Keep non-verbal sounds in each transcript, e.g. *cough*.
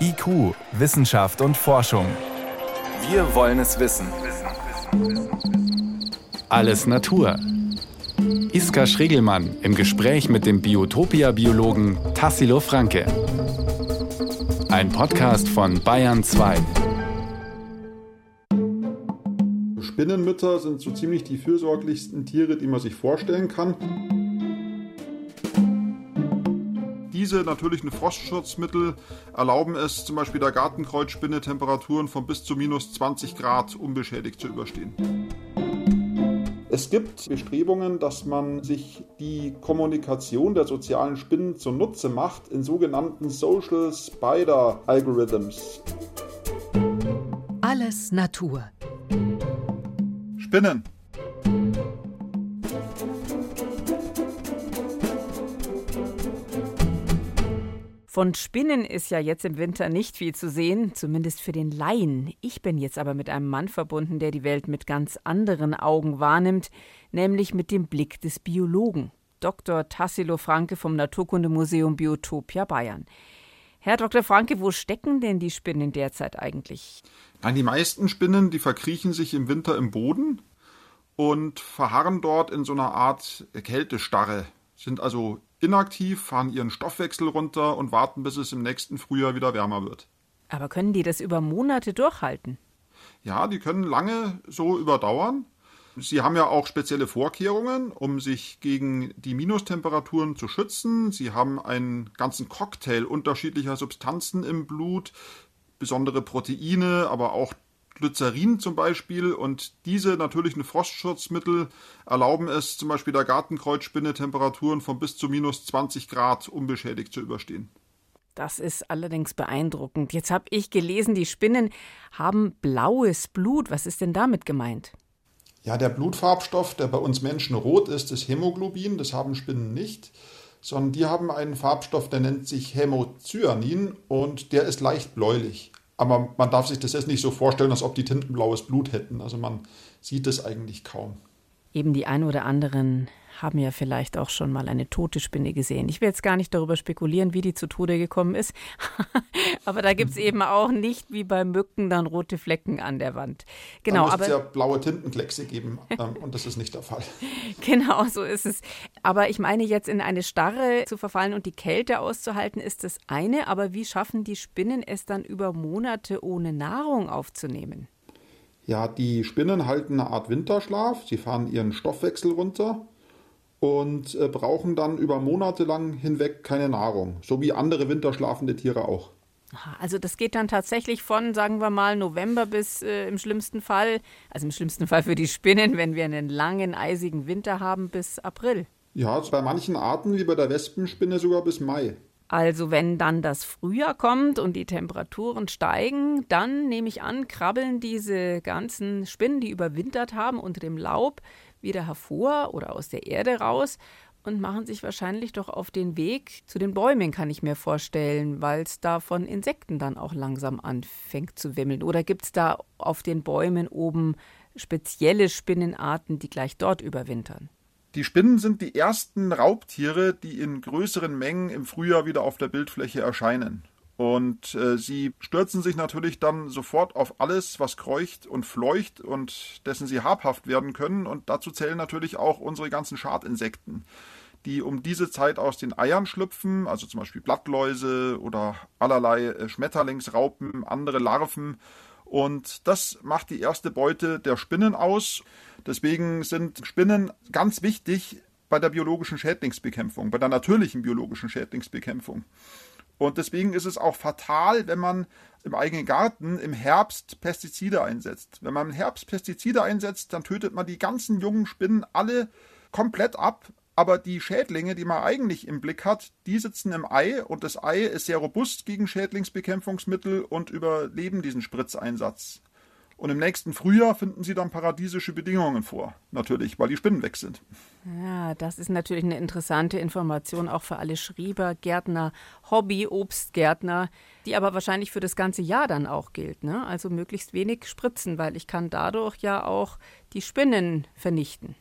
IQ, Wissenschaft und Forschung. Wir wollen es wissen. Alles Natur. Iska Schregelmann im Gespräch mit dem Biotopia-Biologen Tassilo Franke. Ein Podcast von Bayern 2. Spinnenmütter sind so ziemlich die fürsorglichsten Tiere, die man sich vorstellen kann. Diese natürlichen Frostschutzmittel erlauben es zum Beispiel der Gartenkreuzspinne Temperaturen von bis zu minus 20 Grad unbeschädigt zu überstehen. Es gibt Bestrebungen, dass man sich die Kommunikation der sozialen Spinnen zunutze macht in sogenannten Social Spider Algorithms. Alles Natur. Spinnen. Von Spinnen ist ja jetzt im Winter nicht viel zu sehen, zumindest für den Laien. Ich bin jetzt aber mit einem Mann verbunden, der die Welt mit ganz anderen Augen wahrnimmt, nämlich mit dem Blick des Biologen, Dr. Tassilo Franke vom Naturkundemuseum Biotopia Bayern. Herr Dr. Franke, wo stecken denn die Spinnen derzeit eigentlich? Nein, die meisten Spinnen, die verkriechen sich im Winter im Boden und verharren dort in so einer Art Kältestarre, sind also inaktiv, fahren ihren Stoffwechsel runter und warten, bis es im nächsten Frühjahr wieder wärmer wird. Aber können die das über Monate durchhalten? Ja, die können lange so überdauern. Sie haben ja auch spezielle Vorkehrungen, um sich gegen die Minustemperaturen zu schützen. Sie haben einen ganzen Cocktail unterschiedlicher Substanzen im Blut, besondere Proteine, aber auch Glycerin zum Beispiel. Und diese natürlichen Frostschutzmittel erlauben es zum Beispiel der Gartenkreuzspinne Temperaturen von bis zu minus 20 Grad unbeschädigt zu überstehen. Das ist allerdings beeindruckend. Jetzt habe ich gelesen, die Spinnen haben blaues Blut. Was ist denn damit gemeint? Ja, der Blutfarbstoff, der bei uns Menschen rot ist, ist Hämoglobin. Das haben Spinnen nicht sondern die haben einen Farbstoff, der nennt sich Hämocyanin und der ist leicht bläulich. Aber man darf sich das jetzt nicht so vorstellen, als ob die Tinten blaues Blut hätten. Also man sieht es eigentlich kaum. Eben die ein oder anderen haben ja vielleicht auch schon mal eine tote Spinne gesehen. Ich will jetzt gar nicht darüber spekulieren, wie die zu Tode gekommen ist. *laughs* Aber da gibt es eben auch nicht wie bei Mücken dann rote Flecken an der Wand. Genau, aber es ja blaue Tintenkleckse geben ähm, und das ist nicht der Fall. *laughs* genau, so ist es. Aber ich meine jetzt in eine Starre zu verfallen und die Kälte auszuhalten, ist das eine. Aber wie schaffen die Spinnen es dann über Monate ohne Nahrung aufzunehmen? Ja, die Spinnen halten eine Art Winterschlaf. Sie fahren ihren Stoffwechsel runter und äh, brauchen dann über Monate lang hinweg keine Nahrung, so wie andere winterschlafende Tiere auch. Also das geht dann tatsächlich von, sagen wir mal, November bis äh, im schlimmsten Fall, also im schlimmsten Fall für die Spinnen, wenn wir einen langen, eisigen Winter haben, bis April. Ja, bei manchen Arten, wie bei der Wespenspinne, sogar bis Mai. Also wenn dann das Frühjahr kommt und die Temperaturen steigen, dann nehme ich an, krabbeln diese ganzen Spinnen, die überwintert haben, unter dem Laub wieder hervor oder aus der Erde raus und machen sich wahrscheinlich doch auf den Weg zu den Bäumen, kann ich mir vorstellen, weil es da von Insekten dann auch langsam anfängt zu wimmeln. Oder gibt es da auf den Bäumen oben spezielle Spinnenarten, die gleich dort überwintern? Die Spinnen sind die ersten Raubtiere, die in größeren Mengen im Frühjahr wieder auf der Bildfläche erscheinen. Und äh, sie stürzen sich natürlich dann sofort auf alles, was kreucht und fleucht und dessen sie habhaft werden können. Und dazu zählen natürlich auch unsere ganzen Schadinsekten, die um diese Zeit aus den Eiern schlüpfen, also zum Beispiel Blattläuse oder allerlei äh, Schmetterlingsraupen, andere Larven. Und das macht die erste Beute der Spinnen aus. Deswegen sind Spinnen ganz wichtig bei der biologischen Schädlingsbekämpfung, bei der natürlichen biologischen Schädlingsbekämpfung. Und deswegen ist es auch fatal, wenn man im eigenen Garten im Herbst Pestizide einsetzt. Wenn man im Herbst Pestizide einsetzt, dann tötet man die ganzen jungen Spinnen alle komplett ab. Aber die Schädlinge, die man eigentlich im Blick hat, die sitzen im Ei und das Ei ist sehr robust gegen Schädlingsbekämpfungsmittel und überleben diesen Spritzeinsatz. Und im nächsten Frühjahr finden sie dann paradiesische Bedingungen vor, natürlich, weil die Spinnen weg sind. Ja, das ist natürlich eine interessante Information auch für alle Schrieber, Gärtner, Hobby-Obstgärtner, die aber wahrscheinlich für das ganze Jahr dann auch gilt. Ne? Also möglichst wenig spritzen, weil ich kann dadurch ja auch die Spinnen vernichten.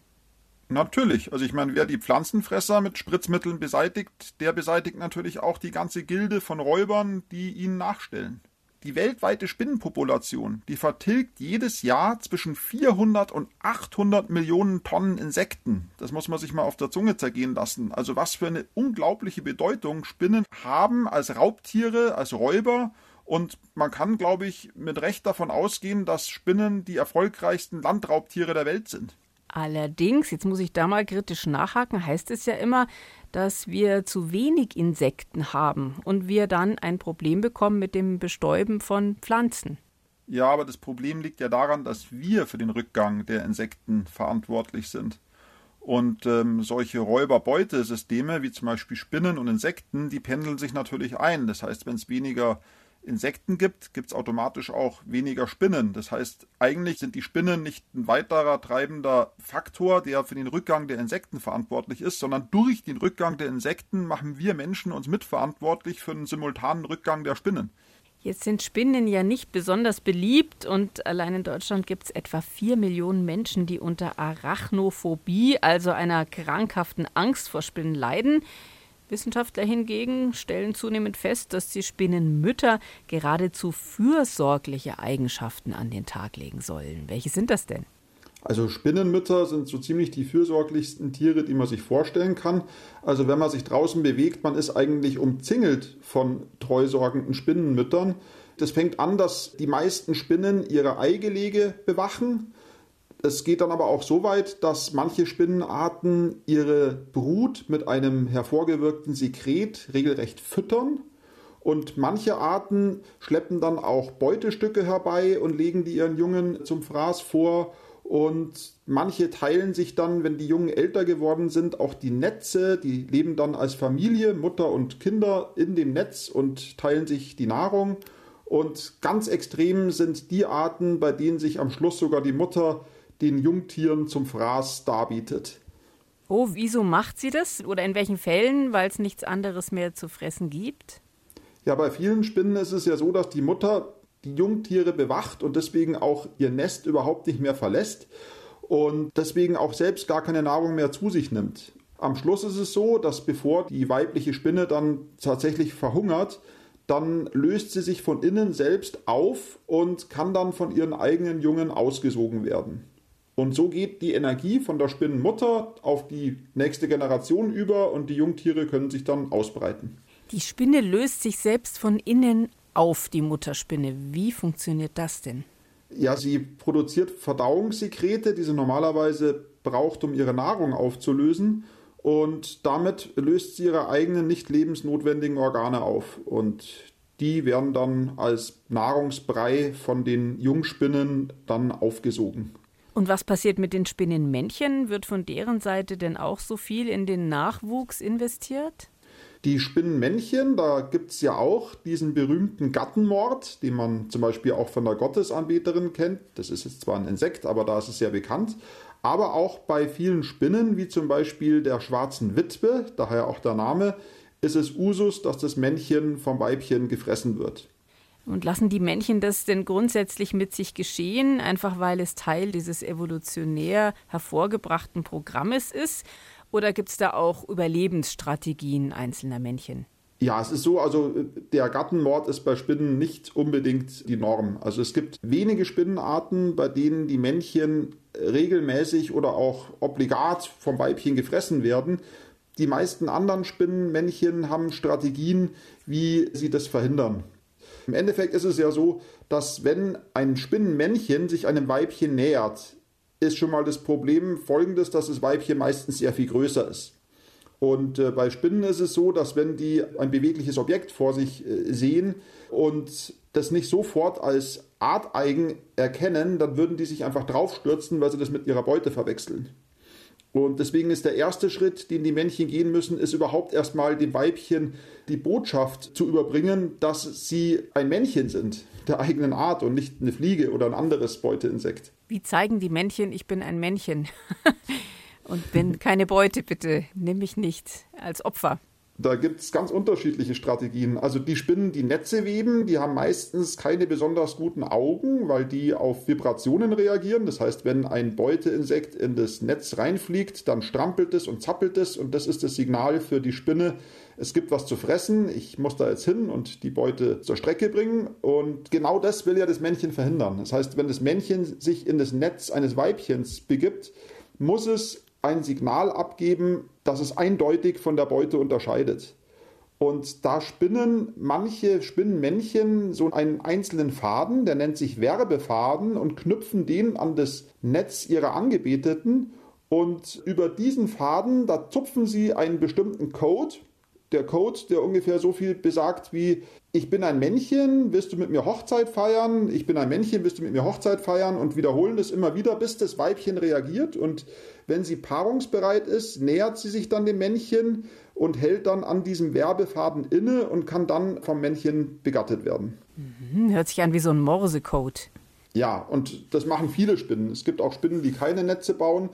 Natürlich. Also ich meine, wer die Pflanzenfresser mit Spritzmitteln beseitigt, der beseitigt natürlich auch die ganze Gilde von Räubern, die ihnen nachstellen. Die weltweite Spinnenpopulation, die vertilgt jedes Jahr zwischen 400 und 800 Millionen Tonnen Insekten. Das muss man sich mal auf der Zunge zergehen lassen. Also was für eine unglaubliche Bedeutung Spinnen haben als Raubtiere, als Räuber. Und man kann, glaube ich, mit Recht davon ausgehen, dass Spinnen die erfolgreichsten Landraubtiere der Welt sind. Allerdings, jetzt muss ich da mal kritisch nachhaken, heißt es ja immer, dass wir zu wenig Insekten haben und wir dann ein Problem bekommen mit dem Bestäuben von Pflanzen. Ja, aber das Problem liegt ja daran, dass wir für den Rückgang der Insekten verantwortlich sind. Und ähm, solche Räuberbeutesysteme wie zum Beispiel Spinnen und Insekten, die pendeln sich natürlich ein. Das heißt, wenn es weniger Insekten gibt, gibt es automatisch auch weniger Spinnen. Das heißt, eigentlich sind die Spinnen nicht ein weiterer treibender Faktor, der für den Rückgang der Insekten verantwortlich ist, sondern durch den Rückgang der Insekten machen wir Menschen uns mitverantwortlich für einen simultanen Rückgang der Spinnen. Jetzt sind Spinnen ja nicht besonders beliebt und allein in Deutschland gibt es etwa vier Millionen Menschen, die unter Arachnophobie, also einer krankhaften Angst vor Spinnen leiden. Wissenschaftler hingegen stellen zunehmend fest, dass die Spinnenmütter geradezu fürsorgliche Eigenschaften an den Tag legen sollen. Welche sind das denn? Also Spinnenmütter sind so ziemlich die fürsorglichsten Tiere, die man sich vorstellen kann. Also wenn man sich draußen bewegt, man ist eigentlich umzingelt von treusorgenden Spinnenmüttern. Das fängt an, dass die meisten Spinnen ihre Eigelege bewachen es geht dann aber auch so weit, dass manche Spinnenarten ihre Brut mit einem hervorgewirkten Sekret regelrecht füttern. Und manche Arten schleppen dann auch Beutestücke herbei und legen die ihren Jungen zum Fraß vor. Und manche teilen sich dann, wenn die Jungen älter geworden sind, auch die Netze. Die leben dann als Familie, Mutter und Kinder in dem Netz und teilen sich die Nahrung. Und ganz extrem sind die Arten, bei denen sich am Schluss sogar die Mutter den Jungtieren zum Fraß darbietet. Oh, wieso macht sie das? Oder in welchen Fällen? Weil es nichts anderes mehr zu fressen gibt? Ja, bei vielen Spinnen ist es ja so, dass die Mutter die Jungtiere bewacht und deswegen auch ihr Nest überhaupt nicht mehr verlässt und deswegen auch selbst gar keine Nahrung mehr zu sich nimmt. Am Schluss ist es so, dass bevor die weibliche Spinne dann tatsächlich verhungert, dann löst sie sich von innen selbst auf und kann dann von ihren eigenen Jungen ausgesogen werden. Und so geht die Energie von der Spinnenmutter auf die nächste Generation über und die Jungtiere können sich dann ausbreiten. Die Spinne löst sich selbst von innen auf, die Mutterspinne. Wie funktioniert das denn? Ja, sie produziert Verdauungssekrete, die sie normalerweise braucht, um ihre Nahrung aufzulösen. Und damit löst sie ihre eigenen nicht lebensnotwendigen Organe auf. Und die werden dann als Nahrungsbrei von den Jungspinnen dann aufgesogen. Und was passiert mit den Spinnenmännchen? Wird von deren Seite denn auch so viel in den Nachwuchs investiert? Die Spinnenmännchen, da gibt es ja auch diesen berühmten Gattenmord, den man zum Beispiel auch von der Gottesanbeterin kennt. Das ist jetzt zwar ein Insekt, aber da ist es sehr bekannt. Aber auch bei vielen Spinnen, wie zum Beispiel der schwarzen Witwe, daher auch der Name, ist es Usus, dass das Männchen vom Weibchen gefressen wird. Und lassen die Männchen das denn grundsätzlich mit sich geschehen, einfach weil es Teil dieses evolutionär hervorgebrachten Programmes ist? Oder gibt es da auch Überlebensstrategien einzelner Männchen? Ja, es ist so, also der Gattenmord ist bei Spinnen nicht unbedingt die Norm. Also es gibt wenige Spinnenarten, bei denen die Männchen regelmäßig oder auch obligat vom Weibchen gefressen werden. Die meisten anderen Spinnenmännchen haben Strategien, wie sie das verhindern. Im Endeffekt ist es ja so, dass wenn ein Spinnenmännchen sich einem Weibchen nähert, ist schon mal das Problem folgendes, dass das Weibchen meistens sehr viel größer ist. Und äh, bei Spinnen ist es so, dass wenn die ein bewegliches Objekt vor sich äh, sehen und das nicht sofort als arteigen erkennen, dann würden die sich einfach draufstürzen, weil sie das mit ihrer Beute verwechseln. Und deswegen ist der erste Schritt, den die Männchen gehen müssen, ist überhaupt erstmal dem Weibchen die Botschaft zu überbringen, dass sie ein Männchen sind, der eigenen Art und nicht eine Fliege oder ein anderes Beuteinsekt. Wie zeigen die Männchen, ich bin ein Männchen *laughs* und bin keine Beute, bitte nimm mich nicht als Opfer. Da gibt es ganz unterschiedliche Strategien. Also die Spinnen, die Netze weben, die haben meistens keine besonders guten Augen, weil die auf Vibrationen reagieren. Das heißt, wenn ein Beuteinsekt in das Netz reinfliegt, dann strampelt es und zappelt es und das ist das Signal für die Spinne, es gibt was zu fressen, ich muss da jetzt hin und die Beute zur Strecke bringen. Und genau das will ja das Männchen verhindern. Das heißt, wenn das Männchen sich in das Netz eines Weibchens begibt, muss es ein Signal abgeben, das es eindeutig von der Beute unterscheidet. Und da spinnen manche Spinnenmännchen so einen einzelnen Faden, der nennt sich Werbefaden, und knüpfen den an das Netz ihrer Angebeteten. Und über diesen Faden, da zupfen sie einen bestimmten Code, der Code, der ungefähr so viel besagt wie, ich bin ein Männchen, willst du mit mir Hochzeit feiern? Ich bin ein Männchen, willst du mit mir Hochzeit feiern? Und wiederholen das immer wieder, bis das Weibchen reagiert. Und wenn sie paarungsbereit ist, nähert sie sich dann dem Männchen und hält dann an diesem Werbefaden inne und kann dann vom Männchen begattet werden. Mhm, hört sich an wie so ein Morsecode. Ja, und das machen viele Spinnen. Es gibt auch Spinnen, die keine Netze bauen.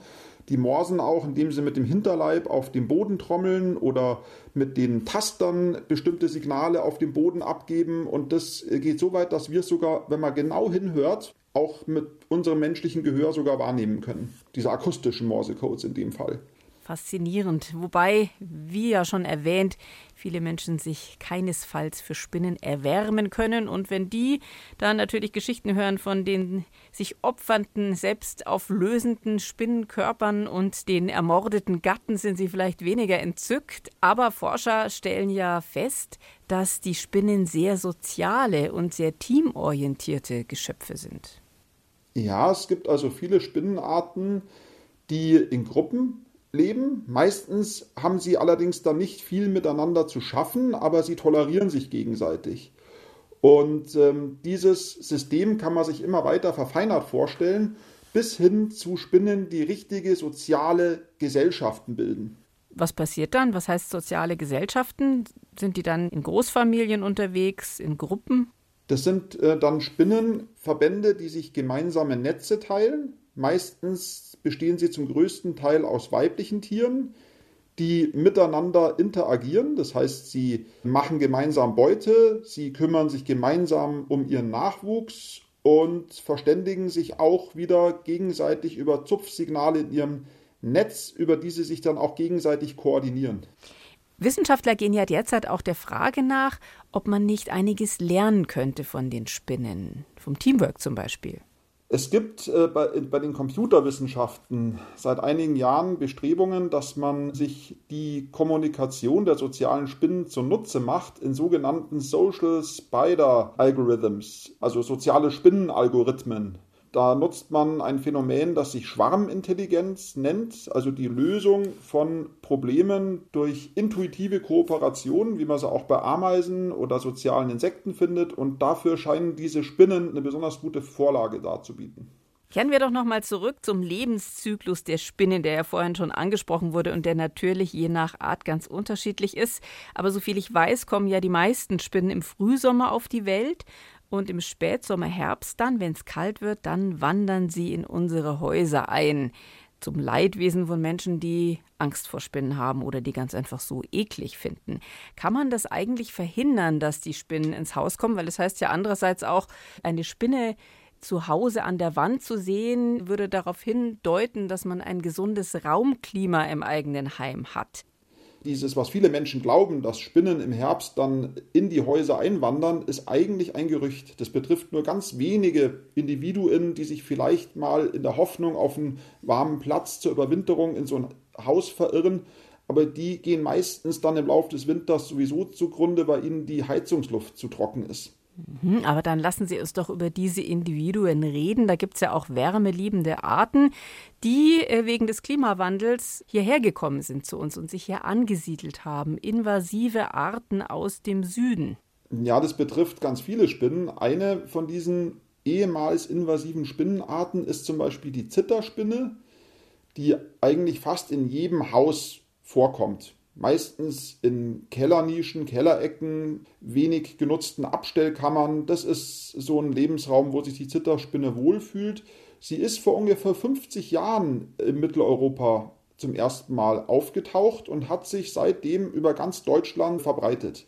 Die morsen auch, indem sie mit dem Hinterleib auf dem Boden trommeln oder mit den Tastern bestimmte Signale auf dem Boden abgeben. Und das geht so weit, dass wir es sogar, wenn man genau hinhört, auch mit unserem menschlichen Gehör sogar wahrnehmen können. Diese akustischen Morsecodes in dem Fall. Faszinierend. Wobei, wie ja schon erwähnt, viele Menschen sich keinesfalls für Spinnen erwärmen können. Und wenn die dann natürlich Geschichten hören von den sich opfernden, selbst auflösenden Spinnenkörpern und den ermordeten Gatten, sind sie vielleicht weniger entzückt. Aber Forscher stellen ja fest, dass die Spinnen sehr soziale und sehr teamorientierte Geschöpfe sind. Ja, es gibt also viele Spinnenarten, die in Gruppen leben. Meistens haben sie allerdings dann nicht viel miteinander zu schaffen, aber sie tolerieren sich gegenseitig. Und ähm, dieses System kann man sich immer weiter verfeinert vorstellen, bis hin zu Spinnen, die richtige soziale Gesellschaften bilden. Was passiert dann? Was heißt soziale Gesellschaften? Sind die dann in Großfamilien unterwegs, in Gruppen? Das sind äh, dann Spinnenverbände, die sich gemeinsame Netze teilen. Meistens bestehen sie zum größten Teil aus weiblichen Tieren, die miteinander interagieren. Das heißt, sie machen gemeinsam Beute, sie kümmern sich gemeinsam um ihren Nachwuchs und verständigen sich auch wieder gegenseitig über Zupfsignale in ihrem Netz, über die sie sich dann auch gegenseitig koordinieren. Wissenschaftler gehen ja derzeit auch der Frage nach, ob man nicht einiges lernen könnte von den Spinnen, vom Teamwork zum Beispiel. Es gibt äh, bei, bei, den Computerwissenschaften seit einigen Jahren Bestrebungen, dass man sich die Kommunikation der sozialen Spinnen zunutze macht in sogenannten Social Spider Algorithms, also soziale Spinnenalgorithmen. Da nutzt man ein Phänomen, das sich Schwarmintelligenz nennt, also die Lösung von Problemen durch intuitive Kooperation, wie man sie auch bei Ameisen oder sozialen Insekten findet. Und dafür scheinen diese Spinnen eine besonders gute Vorlage darzubieten. Kehren wir doch nochmal zurück zum Lebenszyklus der Spinnen, der ja vorhin schon angesprochen wurde und der natürlich je nach Art ganz unterschiedlich ist. Aber soviel ich weiß, kommen ja die meisten Spinnen im Frühsommer auf die Welt und im Spätsommer, Herbst dann, wenn es kalt wird, dann wandern sie in unsere Häuser ein. Zum Leidwesen von Menschen, die Angst vor Spinnen haben oder die ganz einfach so eklig finden. Kann man das eigentlich verhindern, dass die Spinnen ins Haus kommen? Weil es das heißt ja andererseits auch, eine Spinne zu Hause an der Wand zu sehen, würde darauf hindeuten, dass man ein gesundes Raumklima im eigenen Heim hat dieses, was viele Menschen glauben, dass Spinnen im Herbst dann in die Häuser einwandern, ist eigentlich ein Gerücht. Das betrifft nur ganz wenige Individuen, die sich vielleicht mal in der Hoffnung auf einen warmen Platz zur Überwinterung in so ein Haus verirren. Aber die gehen meistens dann im Laufe des Winters sowieso zugrunde, weil ihnen die Heizungsluft zu trocken ist. Mhm, aber dann lassen Sie uns doch über diese Individuen reden. Da gibt es ja auch wärmeliebende Arten, die äh, wegen des Klimawandels hierher gekommen sind zu uns und sich hier angesiedelt haben. Invasive Arten aus dem Süden. Ja, das betrifft ganz viele Spinnen. Eine von diesen ehemals invasiven Spinnenarten ist zum Beispiel die Zitterspinne, die eigentlich fast in jedem Haus vorkommt meistens in Kellernischen, Kellerecken, wenig genutzten Abstellkammern. Das ist so ein Lebensraum, wo sich die Zitterspinne wohlfühlt. Sie ist vor ungefähr 50 Jahren in Mitteleuropa zum ersten Mal aufgetaucht und hat sich seitdem über ganz Deutschland verbreitet.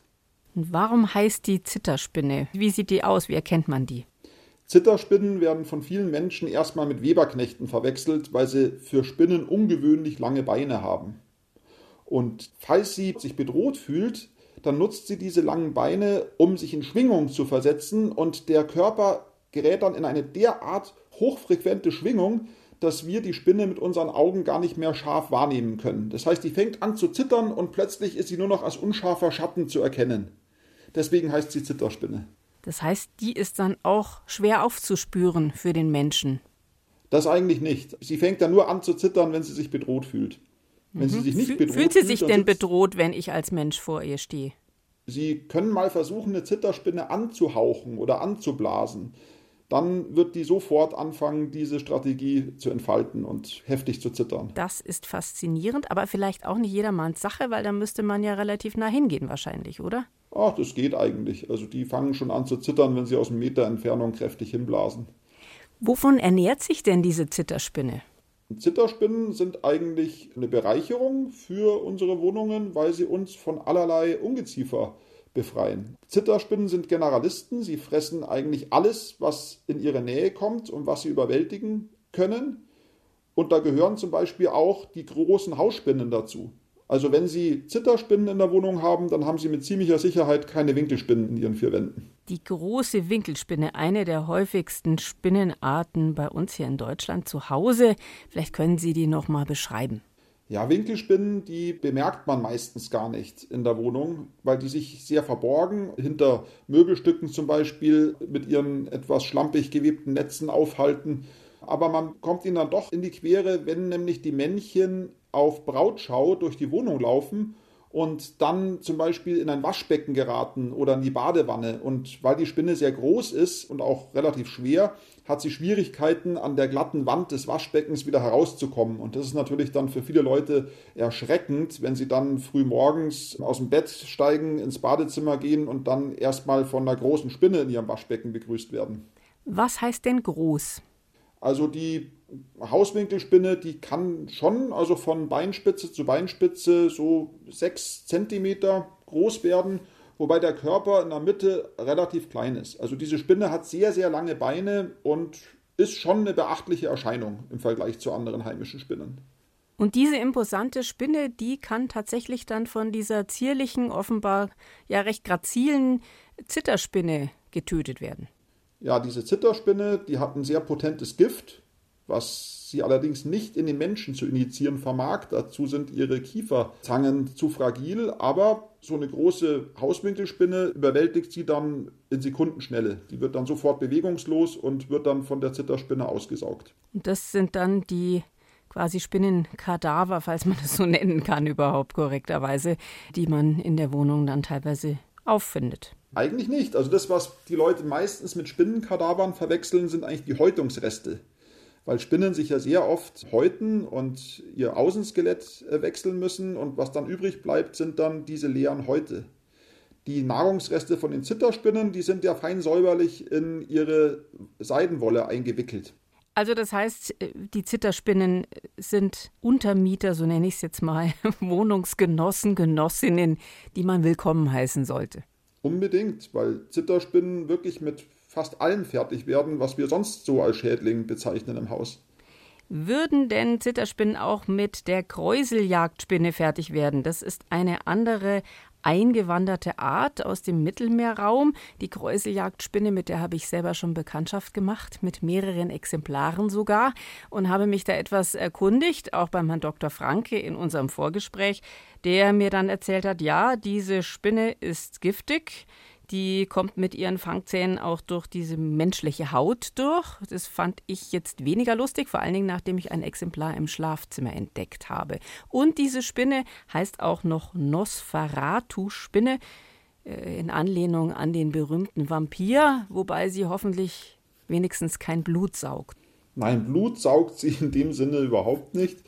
Warum heißt die Zitterspinne? Wie sieht die aus? Wie erkennt man die? Zitterspinnen werden von vielen Menschen erstmal mit Weberknechten verwechselt, weil sie für Spinnen ungewöhnlich lange Beine haben. Und falls sie sich bedroht fühlt, dann nutzt sie diese langen Beine, um sich in Schwingung zu versetzen und der Körper gerät dann in eine derart hochfrequente Schwingung, dass wir die Spinne mit unseren Augen gar nicht mehr scharf wahrnehmen können. Das heißt, die fängt an zu zittern und plötzlich ist sie nur noch als unscharfer Schatten zu erkennen. Deswegen heißt sie Zitterspinne. Das heißt, die ist dann auch schwer aufzuspüren für den Menschen. Das eigentlich nicht. Sie fängt dann nur an zu zittern, wenn sie sich bedroht fühlt. Wenn mhm. sie sich nicht bedroht fühlt sie sich denn bedroht, wenn ich als Mensch vor ihr stehe? Sie können mal versuchen, eine Zitterspinne anzuhauchen oder anzublasen dann wird die sofort anfangen, diese Strategie zu entfalten und heftig zu zittern. Das ist faszinierend, aber vielleicht auch nicht jedermanns Sache, weil da müsste man ja relativ nah hingehen wahrscheinlich, oder? Ach, das geht eigentlich. Also die fangen schon an zu zittern, wenn sie aus einem Meter Entfernung kräftig hinblasen. Wovon ernährt sich denn diese Zitterspinne? Zitterspinnen sind eigentlich eine Bereicherung für unsere Wohnungen, weil sie uns von allerlei Ungeziefer befreien. Zitterspinnen sind Generalisten, sie fressen eigentlich alles, was in ihre Nähe kommt und was sie überwältigen können. Und da gehören zum Beispiel auch die großen Hausspinnen dazu. Also wenn Sie Zitterspinnen in der Wohnung haben, dann haben Sie mit ziemlicher Sicherheit keine Winkelspinnen in Ihren vier Wänden. Die große Winkelspinne, eine der häufigsten Spinnenarten bei uns hier in Deutschland zu Hause. Vielleicht können Sie die noch mal beschreiben. Ja, Winkelspinnen, die bemerkt man meistens gar nicht in der Wohnung, weil die sich sehr verborgen hinter Möbelstücken zum Beispiel mit ihren etwas schlampig gewebten Netzen aufhalten. Aber man kommt ihnen dann doch in die Quere, wenn nämlich die Männchen auf Brautschau durch die Wohnung laufen und dann zum Beispiel in ein Waschbecken geraten oder in die Badewanne. Und weil die Spinne sehr groß ist und auch relativ schwer, hat sie Schwierigkeiten, an der glatten Wand des Waschbeckens wieder herauszukommen. Und das ist natürlich dann für viele Leute erschreckend, wenn sie dann früh morgens aus dem Bett steigen, ins Badezimmer gehen und dann erstmal von einer großen Spinne in ihrem Waschbecken begrüßt werden. Was heißt denn groß? Also die Hauswinkelspinne, die kann schon, also von Beinspitze zu Beinspitze so sechs Zentimeter groß werden, wobei der Körper in der Mitte relativ klein ist. Also diese Spinne hat sehr, sehr lange Beine und ist schon eine beachtliche Erscheinung im Vergleich zu anderen heimischen Spinnen. Und diese imposante Spinne, die kann tatsächlich dann von dieser zierlichen, offenbar ja recht grazilen Zitterspinne getötet werden. Ja, diese Zitterspinne, die hat ein sehr potentes Gift, was sie allerdings nicht in den Menschen zu injizieren vermag. Dazu sind ihre Kieferzangen zu fragil, aber so eine große Hauswinkelspinne überwältigt sie dann in Sekundenschnelle. Die wird dann sofort bewegungslos und wird dann von der Zitterspinne ausgesaugt. Und das sind dann die quasi Spinnenkadaver, falls man das so nennen kann, überhaupt korrekterweise, die man in der Wohnung dann teilweise auffindet. Eigentlich nicht. Also das, was die Leute meistens mit Spinnenkadavern verwechseln, sind eigentlich die Häutungsreste weil Spinnen sich ja sehr oft häuten und ihr Außenskelett äh, wechseln müssen und was dann übrig bleibt, sind dann diese leeren Häute. Die Nahrungsreste von den Zitterspinnen, die sind ja fein säuberlich in ihre Seidenwolle eingewickelt. Also das heißt, äh, die Zitterspinnen sind Untermieter, so nenne ich es jetzt mal, *laughs* Wohnungsgenossen, Genossinnen, die man willkommen heißen sollte. Unbedingt, weil Zitterspinnen wirklich mit fast allem fertig werden, was wir sonst so als Schädling bezeichnen im Haus. Würden denn Zitterspinnen auch mit der Kräuseljagdspinne fertig werden? Das ist eine andere eingewanderte Art aus dem Mittelmeerraum. Die Kräuseljagdspinne, mit der habe ich selber schon Bekanntschaft gemacht, mit mehreren Exemplaren sogar, und habe mich da etwas erkundigt, auch beim Herrn Dr. Franke in unserem Vorgespräch, der mir dann erzählt hat, ja, diese Spinne ist giftig. Die kommt mit ihren Fangzähnen auch durch diese menschliche Haut durch. Das fand ich jetzt weniger lustig, vor allen Dingen nachdem ich ein Exemplar im Schlafzimmer entdeckt habe. Und diese Spinne heißt auch noch Nosferatu-Spinne äh, in Anlehnung an den berühmten Vampir, wobei sie hoffentlich wenigstens kein Blut saugt. Nein, Blut saugt sie in dem Sinne überhaupt nicht.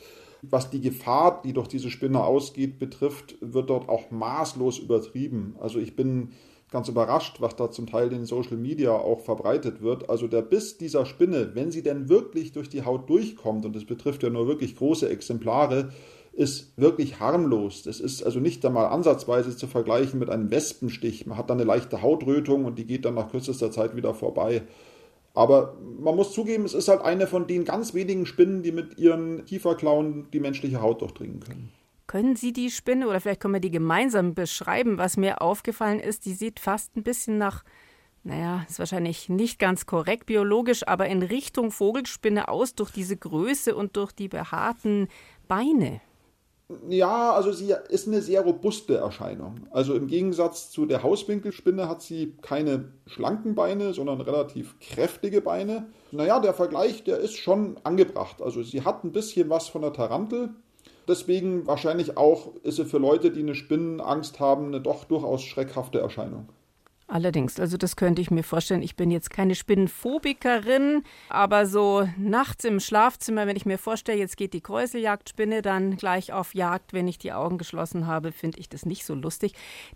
Was die Gefahr, die durch diese Spinne ausgeht, betrifft, wird dort auch maßlos übertrieben. Also ich bin ganz überrascht, was da zum Teil in Social Media auch verbreitet wird. Also der Biss dieser Spinne, wenn sie denn wirklich durch die Haut durchkommt, und das betrifft ja nur wirklich große Exemplare, ist wirklich harmlos. Das ist also nicht einmal ansatzweise zu vergleichen mit einem Wespenstich. Man hat dann eine leichte Hautrötung und die geht dann nach kürzester Zeit wieder vorbei. Aber man muss zugeben, es ist halt eine von den ganz wenigen Spinnen, die mit ihren Kieferklauen die menschliche Haut durchdringen können. Können Sie die Spinne oder vielleicht können wir die gemeinsam beschreiben? Was mir aufgefallen ist, die sieht fast ein bisschen nach, naja, ist wahrscheinlich nicht ganz korrekt biologisch, aber in Richtung Vogelspinne aus durch diese Größe und durch die behaarten Beine. Ja, also sie ist eine sehr robuste Erscheinung. Also im Gegensatz zu der Hauswinkelspinne hat sie keine schlanken Beine, sondern relativ kräftige Beine. Naja, der Vergleich, der ist schon angebracht. Also sie hat ein bisschen was von der Tarantel. Deswegen wahrscheinlich auch ist sie für Leute, die eine Spinnenangst haben, eine doch durchaus schreckhafte Erscheinung. Allerdings, also das könnte ich mir vorstellen. Ich bin jetzt keine Spinnenphobikerin, aber so nachts im Schlafzimmer, wenn ich mir vorstelle, jetzt geht die Kräuseljagdspinne dann gleich auf Jagd, wenn ich die Augen geschlossen habe, finde ich das nicht so lustig.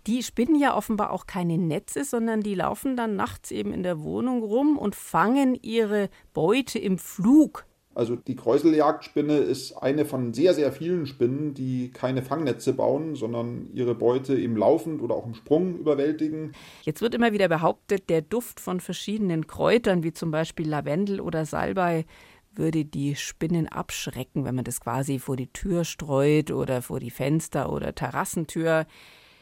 Die spinnen ja offenbar auch keine Netze, sondern die laufen dann nachts eben in der Wohnung rum und fangen ihre Beute im Flug. Also die Kräuseljagdspinne ist eine von sehr, sehr vielen Spinnen, die keine Fangnetze bauen, sondern ihre Beute im laufend oder auch im Sprung überwältigen. Jetzt wird immer wieder behauptet, der Duft von verschiedenen Kräutern, wie zum Beispiel Lavendel oder Salbei, würde die Spinnen abschrecken, wenn man das quasi vor die Tür streut oder vor die Fenster oder Terrassentür.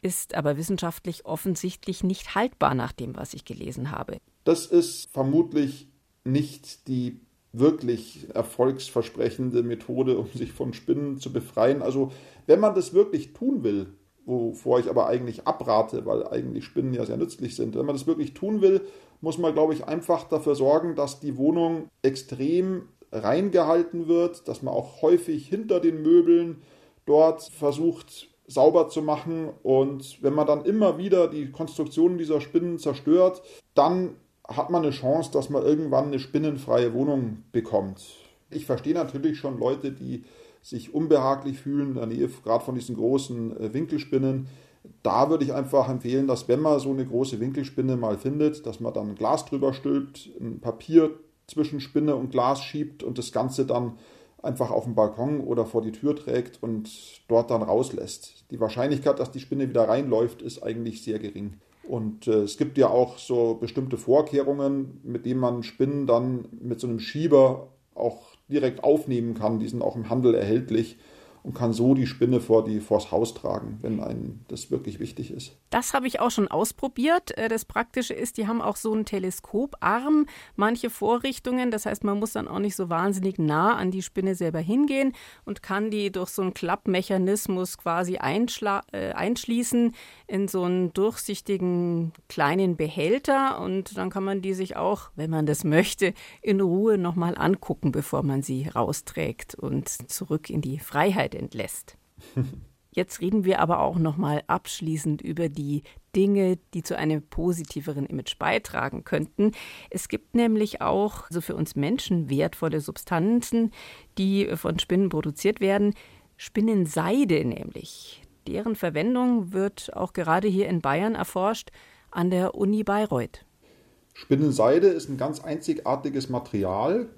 Ist aber wissenschaftlich offensichtlich nicht haltbar nach dem, was ich gelesen habe. Das ist vermutlich nicht die wirklich erfolgsversprechende Methode, um sich von Spinnen zu befreien. Also wenn man das wirklich tun will, wovor ich aber eigentlich abrate, weil eigentlich Spinnen ja sehr nützlich sind, wenn man das wirklich tun will, muss man, glaube ich, einfach dafür sorgen, dass die Wohnung extrem reingehalten wird, dass man auch häufig hinter den Möbeln dort versucht, sauber zu machen. Und wenn man dann immer wieder die Konstruktion dieser Spinnen zerstört, dann hat man eine Chance, dass man irgendwann eine spinnenfreie Wohnung bekommt. Ich verstehe natürlich schon Leute, die sich unbehaglich fühlen in der Nähe gerade von diesen großen äh, Winkelspinnen. Da würde ich einfach empfehlen, dass wenn man so eine große Winkelspinne mal findet, dass man dann Glas drüber stülpt, ein Papier zwischen Spinne und Glas schiebt und das Ganze dann einfach auf den Balkon oder vor die Tür trägt und dort dann rauslässt. Die Wahrscheinlichkeit, dass die Spinne wieder reinläuft, ist eigentlich sehr gering. Und äh, es gibt ja auch so bestimmte Vorkehrungen, mit denen man Spinnen dann mit so einem Schieber auch direkt aufnehmen kann. Die sind auch im Handel erhältlich und kann so die Spinne vor die, vors Haus tragen, wenn einem das wirklich wichtig ist. Das habe ich auch schon ausprobiert. Äh, das Praktische ist, die haben auch so einen Teleskoparm, manche Vorrichtungen. Das heißt, man muss dann auch nicht so wahnsinnig nah an die Spinne selber hingehen und kann die durch so einen Klappmechanismus quasi äh, einschließen in so einen durchsichtigen kleinen Behälter. Und dann kann man die sich auch, wenn man das möchte, in Ruhe nochmal angucken, bevor man sie rausträgt und zurück in die Freiheit Zeit entlässt. Jetzt reden wir aber auch noch mal abschließend über die Dinge, die zu einem positiveren Image beitragen könnten. Es gibt nämlich auch so für uns Menschen wertvolle Substanzen, die von Spinnen produziert werden. Spinnenseide nämlich. Deren Verwendung wird auch gerade hier in Bayern erforscht an der Uni Bayreuth. Spinnenseide ist ein ganz einzigartiges Material,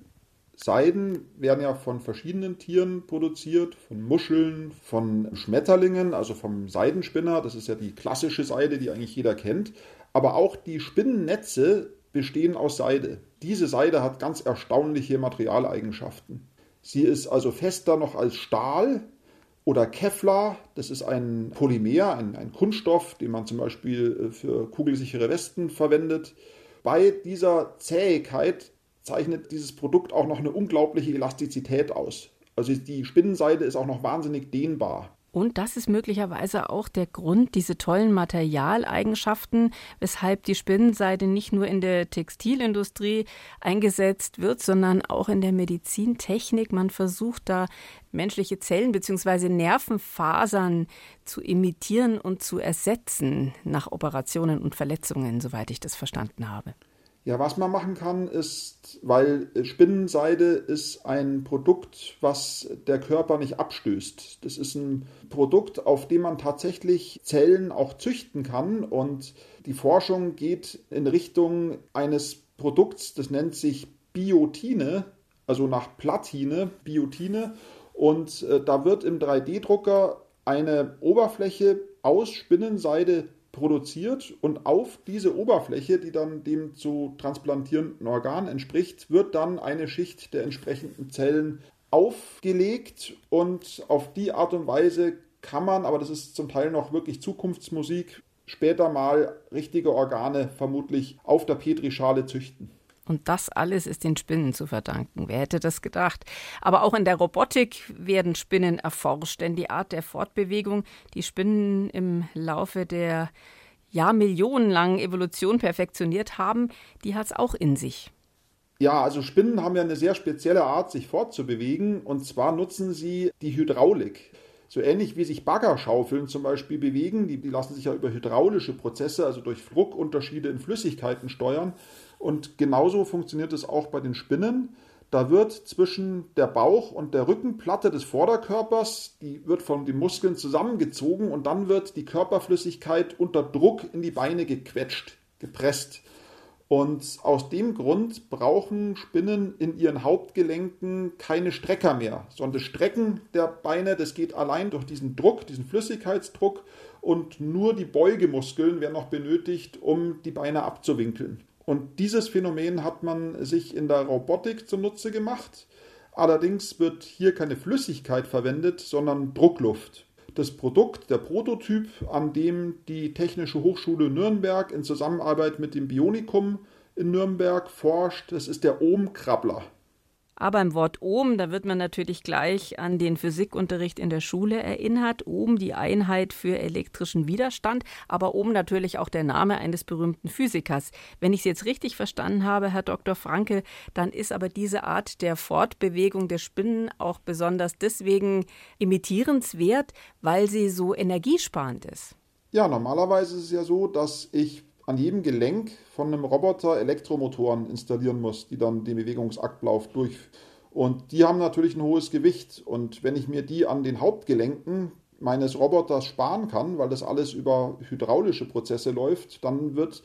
Seiden werden ja von verschiedenen Tieren produziert, von Muscheln, von Schmetterlingen, also vom Seidenspinner, das ist ja die klassische Seide, die eigentlich jeder kennt, aber auch die Spinnennetze bestehen aus Seide. Diese Seide hat ganz erstaunliche Materialeigenschaften. Sie ist also fester noch als Stahl oder Kevlar, das ist ein Polymer, ein, ein Kunststoff, den man zum Beispiel äh, für kugelsichere Westen verwendet. Bei dieser Zähigkeit zeichnet dieses Produkt auch noch eine unglaubliche Elastizität aus. Also die Spinnenseide ist auch noch wahnsinnig dehnbar. Und das ist möglicherweise auch der Grund, diese tollen Materialeigenschaften, weshalb die Spinnenseide nicht nur in der Textilindustrie eingesetzt wird, sondern auch in der Medizintechnik. Man versucht da menschliche Zellen bzw. Nervenfasern zu imitieren und zu ersetzen nach Operationen und Verletzungen, soweit ich das verstanden habe. Ja, was man machen kann, ist, weil Spinnenseide ist ein Produkt, was der Körper nicht abstößt. Das ist ein Produkt, auf dem man tatsächlich Zellen auch züchten kann und die Forschung geht in Richtung eines Produkts, das nennt sich Biotine, also nach Platine, Biotine. Und äh, da wird im 3D-Drucker eine Oberfläche aus Spinnenseide produziert und auf diese Oberfläche, die dann dem zu transplantierenden Organ entspricht, wird dann eine Schicht der entsprechenden Zellen aufgelegt und auf die Art und Weise kann man, aber das ist zum Teil noch wirklich Zukunftsmusik, später mal richtige Organe vermutlich auf der Petrischale züchten. Und das alles ist den Spinnen zu verdanken. Wer hätte das gedacht? Aber auch in der Robotik werden Spinnen erforscht, denn die Art der Fortbewegung, die Spinnen im Laufe der ja millionenlangen Evolution perfektioniert haben, die hat es auch in sich. Ja, also Spinnen haben ja eine sehr spezielle Art, sich fortzubewegen. Und zwar nutzen sie die Hydraulik. So ähnlich wie sich Baggerschaufeln zum Beispiel bewegen, die, die lassen sich ja über hydraulische Prozesse, also durch Druckunterschiede in Flüssigkeiten steuern. Und genauso funktioniert es auch bei den Spinnen. Da wird zwischen der Bauch- und der Rückenplatte des Vorderkörpers, die wird von den Muskeln zusammengezogen und dann wird die Körperflüssigkeit unter Druck in die Beine gequetscht, gepresst. Und aus dem Grund brauchen Spinnen in ihren Hauptgelenken keine Strecker mehr, sondern das Strecken der Beine, das geht allein durch diesen Druck, diesen Flüssigkeitsdruck und nur die Beugemuskeln werden noch benötigt, um die Beine abzuwinkeln. Und dieses Phänomen hat man sich in der Robotik zunutze gemacht. Allerdings wird hier keine Flüssigkeit verwendet, sondern Druckluft das Produkt, der Prototyp, an dem die Technische Hochschule Nürnberg in Zusammenarbeit mit dem Bionikum in Nürnberg forscht. Das ist der Ohmkrabbler. Aber im Wort Ohm, da wird man natürlich gleich an den Physikunterricht in der Schule erinnert. Ohm, die Einheit für elektrischen Widerstand, aber Ohm natürlich auch der Name eines berühmten Physikers. Wenn ich es jetzt richtig verstanden habe, Herr Dr. Franke, dann ist aber diese Art der Fortbewegung der Spinnen auch besonders deswegen imitierenswert, weil sie so energiesparend ist. Ja, normalerweise ist es ja so, dass ich an jedem Gelenk von einem Roboter Elektromotoren installieren muss, die dann den Bewegungsablauf durchführen. Und die haben natürlich ein hohes Gewicht. Und wenn ich mir die an den Hauptgelenken meines Roboters sparen kann, weil das alles über hydraulische Prozesse läuft, dann wird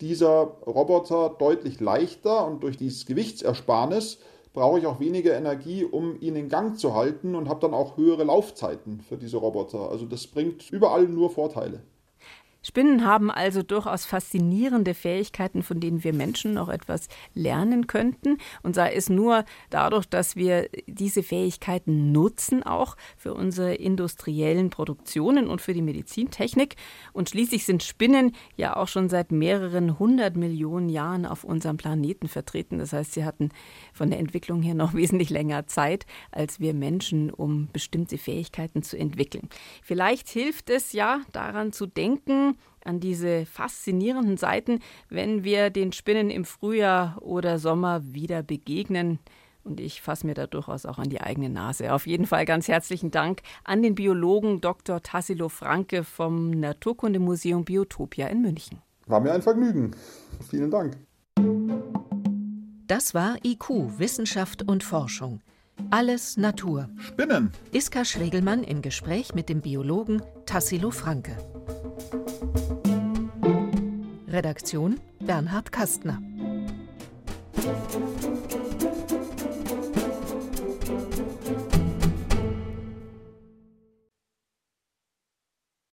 dieser Roboter deutlich leichter und durch dieses Gewichtsersparnis brauche ich auch weniger Energie, um ihn in Gang zu halten und habe dann auch höhere Laufzeiten für diese Roboter. Also das bringt überall nur Vorteile. Spinnen haben also durchaus faszinierende Fähigkeiten, von denen wir Menschen noch etwas lernen könnten. Und sei es nur dadurch, dass wir diese Fähigkeiten nutzen, auch für unsere industriellen Produktionen und für die Medizintechnik. Und schließlich sind Spinnen ja auch schon seit mehreren hundert Millionen Jahren auf unserem Planeten vertreten. Das heißt, sie hatten von der Entwicklung her noch *laughs* wesentlich länger Zeit als wir Menschen, um bestimmte Fähigkeiten zu entwickeln. Vielleicht hilft es ja daran zu denken, an diese faszinierenden Seiten, wenn wir den Spinnen im Frühjahr oder Sommer wieder begegnen. Und ich fasse mir da durchaus auch an die eigene Nase. Auf jeden Fall ganz herzlichen Dank an den Biologen Dr. Tassilo Franke vom Naturkundemuseum Biotopia in München. War mir ein Vergnügen. Vielen Dank. Das war IQ, Wissenschaft und Forschung. Alles Natur. Spinnen. Iska Schregelmann im Gespräch mit dem Biologen Tassilo Franke. Redaktion Bernhard Kastner.